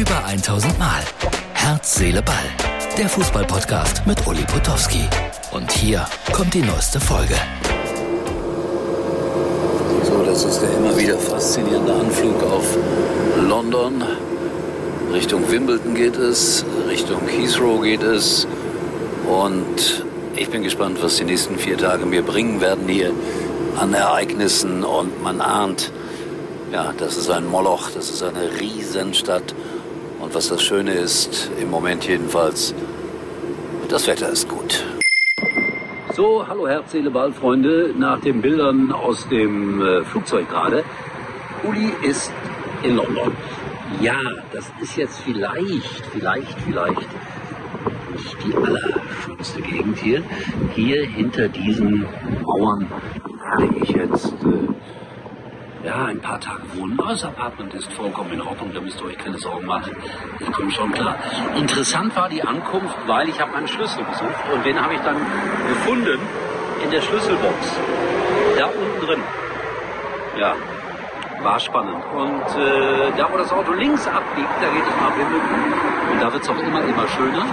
Über 1000 Mal. Herz, Seele, Ball. Der Fußballpodcast mit Uli Potowski. Und hier kommt die neueste Folge. So, das ist der immer wieder faszinierende Anflug auf London. Richtung Wimbledon geht es, Richtung Heathrow geht es. Und ich bin gespannt, was die nächsten vier Tage mir bringen werden hier an Ereignissen. Und man ahnt, ja, das ist ein Moloch, das ist eine Riesenstadt. Und was das Schöne ist, im Moment jedenfalls, das Wetter ist gut. So, hallo Herz, Seele. Nach den Bildern aus dem äh, Flugzeug gerade. Uli ist in London. Ja, das ist jetzt vielleicht, vielleicht, vielleicht nicht die allerschönste Gegend hier. Hier hinter diesen Mauern werde ich jetzt äh, ja, ein paar Tage wohnen. Das Apartment ist vollkommen in Ordnung, da müsst ihr euch keine Sorgen machen. Ich komme schon klar. Interessant war die Ankunft, weil ich habe meinen Schlüssel gesucht und den habe ich dann gefunden in der Schlüsselbox. Da unten drin. Ja, war spannend. Und äh, da, wo das Auto links abbiegt, da geht es nach Wimbledon. Und da wird es auch immer, immer schöner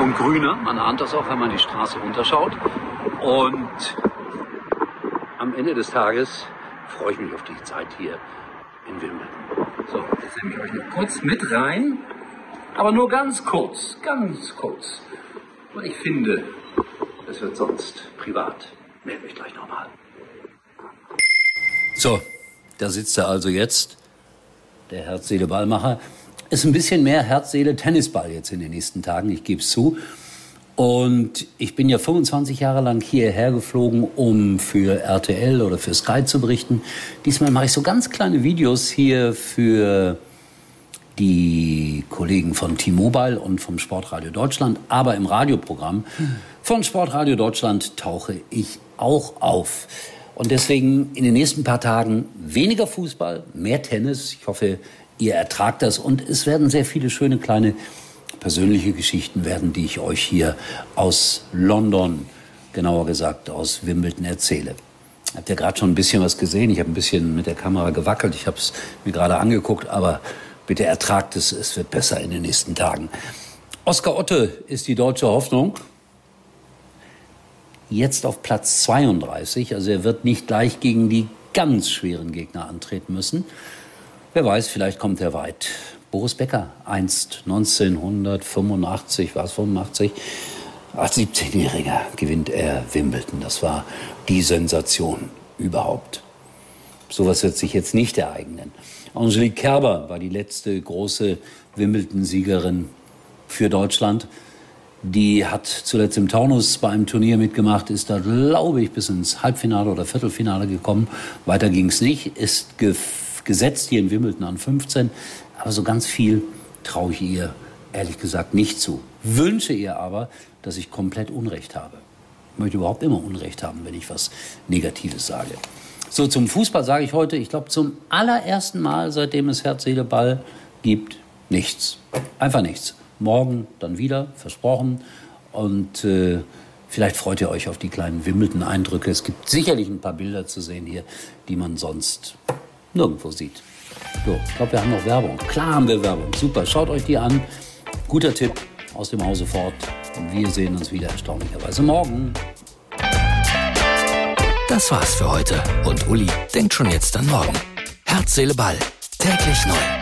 und grüner. Man ahnt das auch, wenn man die Straße runterschaut. Und am Ende des Tages freue ich mich auf die Zeit hier in Wimbledon. So, jetzt nehme ich euch noch kurz mit rein. Aber nur ganz kurz, ganz kurz. Weil ich finde, es wird sonst privat. Meld mich gleich nochmal. So, da sitzt er also jetzt, der Herz-Seele-Ballmacher. Ist ein bisschen mehr Herz-Seele-Tennisball jetzt in den nächsten Tagen, ich gebe es zu. Und ich bin ja 25 Jahre lang hierher geflogen, um für RTL oder für Sky zu berichten. Diesmal mache ich so ganz kleine Videos hier für die Kollegen von T-Mobile und vom Sportradio Deutschland. Aber im Radioprogramm von Sportradio Deutschland tauche ich auch auf. Und deswegen in den nächsten paar Tagen weniger Fußball, mehr Tennis. Ich hoffe, ihr ertragt das. Und es werden sehr viele schöne kleine persönliche Geschichten werden, die ich euch hier aus London, genauer gesagt aus Wimbledon erzähle. Habt ihr gerade schon ein bisschen was gesehen? Ich habe ein bisschen mit der Kamera gewackelt. Ich habe es mir gerade angeguckt, aber bitte ertragt es. Es wird besser in den nächsten Tagen. Oskar Otte ist die deutsche Hoffnung jetzt auf Platz 32. Also er wird nicht gleich gegen die ganz schweren Gegner antreten müssen. Wer weiß, vielleicht kommt er weit. Boris Becker, einst 1985, war es 85, als 17-Jähriger gewinnt er Wimbledon. Das war die Sensation überhaupt. Sowas wird sich jetzt nicht ereignen. Angelique Kerber war die letzte große Wimbledon-Siegerin für Deutschland. Die hat zuletzt im Taunus bei einem Turnier mitgemacht, ist da, glaube ich, bis ins Halbfinale oder Viertelfinale gekommen. Weiter ging es nicht, ist ge gesetzt hier in Wimbledon an 15. Aber so ganz viel traue ich ihr ehrlich gesagt nicht zu. Wünsche ihr aber, dass ich komplett Unrecht habe. Ich möchte überhaupt immer Unrecht haben, wenn ich was Negatives sage. So, zum Fußball sage ich heute, ich glaube, zum allerersten Mal, seitdem es Herz, Seele, Ball gibt, nichts. Einfach nichts morgen dann wieder, versprochen. Und äh, vielleicht freut ihr euch auf die kleinen Wimbledon-Eindrücke. Es gibt sicherlich ein paar Bilder zu sehen hier, die man sonst nirgendwo sieht. So, ich glaube, wir haben noch Werbung. Klar haben wir Werbung. Super, schaut euch die an. Guter Tipp aus dem Hause fort. Wir sehen uns wieder erstaunlicherweise morgen. Das war's für heute. Und Uli denkt schon jetzt an morgen. Herz, Seele, Ball. Täglich neu.